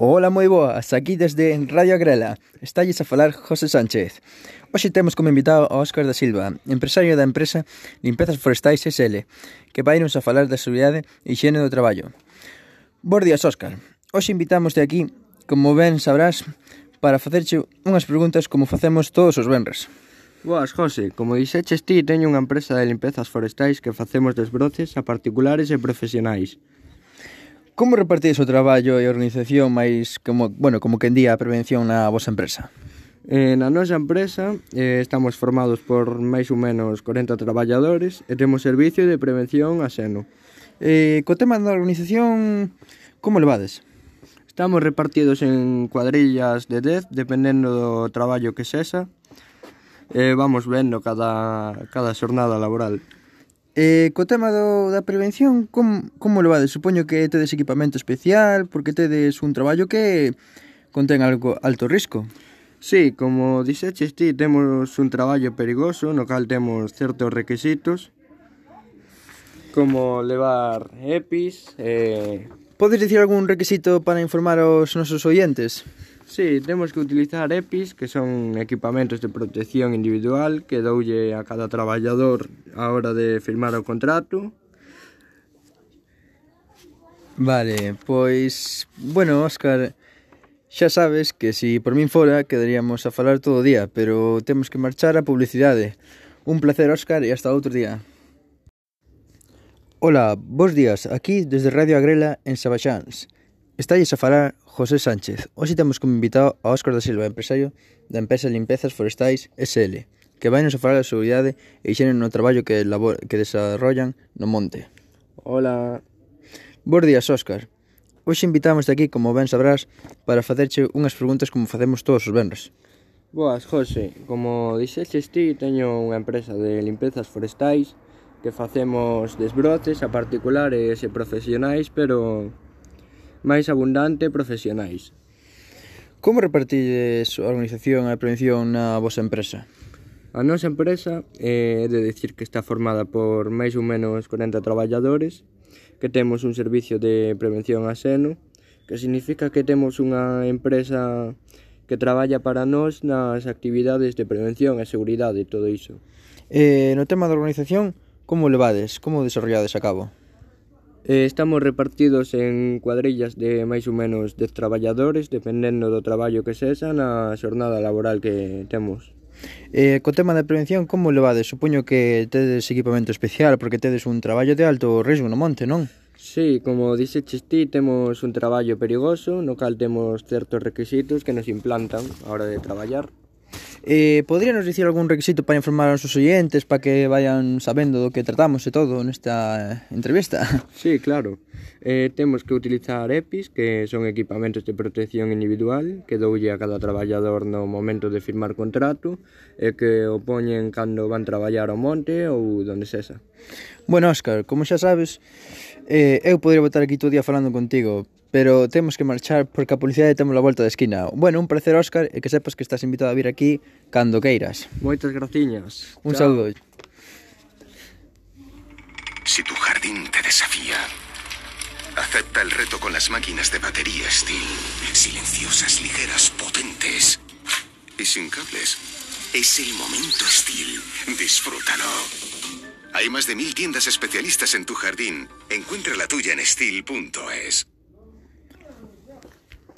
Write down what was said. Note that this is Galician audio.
Ola moi boas, aquí desde Radio Agrela. Estalles a falar José Sánchez. Hoxe temos como invitado a Óscar da Silva Empresario da empresa Limpezas Forestais SL Que vai nos a falar da seguridade e higiene do traballo. Bos días, Óscar. Hoxe invitamos de aquí, como ben sabrás Para facerche unhas preguntas como facemos todos os venres. Boas, José. Como dixeches ti, teño unha empresa de limpezas forestais que facemos desbroces a particulares e profesionais. Como repartides o traballo e a organización máis como, bueno, como que en día a prevención na vosa empresa? Eh, na nosa empresa eh, estamos formados por máis ou menos 40 traballadores e temos servicio de prevención a seno. Eh, co tema da organización, como levades? Estamos repartidos en cuadrillas de 10, dependendo do traballo que sexa. Eh, vamos vendo cada, cada xornada laboral. E co tema do, da prevención, como, como levades? Supoño que tedes equipamento especial, porque tedes un traballo que contén algo alto risco. Sí, como dixeches ti, temos un traballo perigoso no cal temos certos requisitos como levar EPIs. Eh... Podes dicir algún requisito para informar aos nosos oientes? Sí, temos que utilizar EPIs, que son equipamentos de protección individual que doulle a cada traballador a hora de firmar o contrato. Vale, pois, bueno, Óscar, xa sabes que si por min fora quedaríamos a falar todo o día, pero temos que marchar a publicidade. Un placer, Óscar, e hasta outro día. Ola, bons días, aquí desde Radio Agrela en Sabaxáns. Estalles a falar José Sánchez. Hoxe temos como invitado a Óscar da Silva, empresario da empresa Limpezas Forestais SL, que vai nos a falar da seguridade e xeren no traballo que, labor, que desarrollan no monte. Hola. Bos días, Óscar. Hoxe invitamos aquí, como ben sabrás, para facerche unhas preguntas como facemos todos os venres. Boas, José. Como dixeches ti, teño unha empresa de limpezas forestais que facemos desbroces a particulares e profesionais, pero máis abundante profesionais. Como repartides a organización e a prevención na vosa empresa? A nosa empresa eh, é de dicir que está formada por máis ou menos 40 traballadores, que temos un servicio de prevención a seno, que significa que temos unha empresa que traballa para nós nas actividades de prevención e seguridade e todo iso. Eh, no tema da organización, como levades, como desarrollades a cabo? Eh, estamos repartidos en cuadrillas de máis ou menos 10 traballadores, dependendo do traballo que sexa na xornada laboral que temos. Eh, co tema da prevención, como levades? Supoño que tedes equipamento especial porque tedes un traballo de alto risco no monte, non? Sí, como dixe ti, temos un traballo perigoso no cal temos certos requisitos que nos implantan a hora de traballar. Eh, podríanos dicir algún requisito para informar aos nosos oyentes para que vayan sabendo do que tratamos e todo nesta eh, entrevista? Sí, claro. Eh, temos que utilizar EPIs, que son equipamentos de protección individual, que doulle a cada traballador no momento de firmar contrato, e que o poñen cando van traballar ao monte ou donde sexa. Bueno, Óscar, como xa sabes, eh, eu podría botar aquí todo día falando contigo, pero temos que marchar porque a publicidade temos a volta da esquina. Bueno, un placer, Óscar, e que sepas que estás invitado a vir aquí cando queiras. Moitas graciñas. Un Chao. saludo. Si tu jardín te desafía, acepta el reto con las máquinas de batería Steel. Silenciosas, ligeras, potentes y sin cables. Es el momento Steel. Disfrútalo. Hay más de mil tiendas especialistas en tu jardín. Encuentra la tuya en steel.es.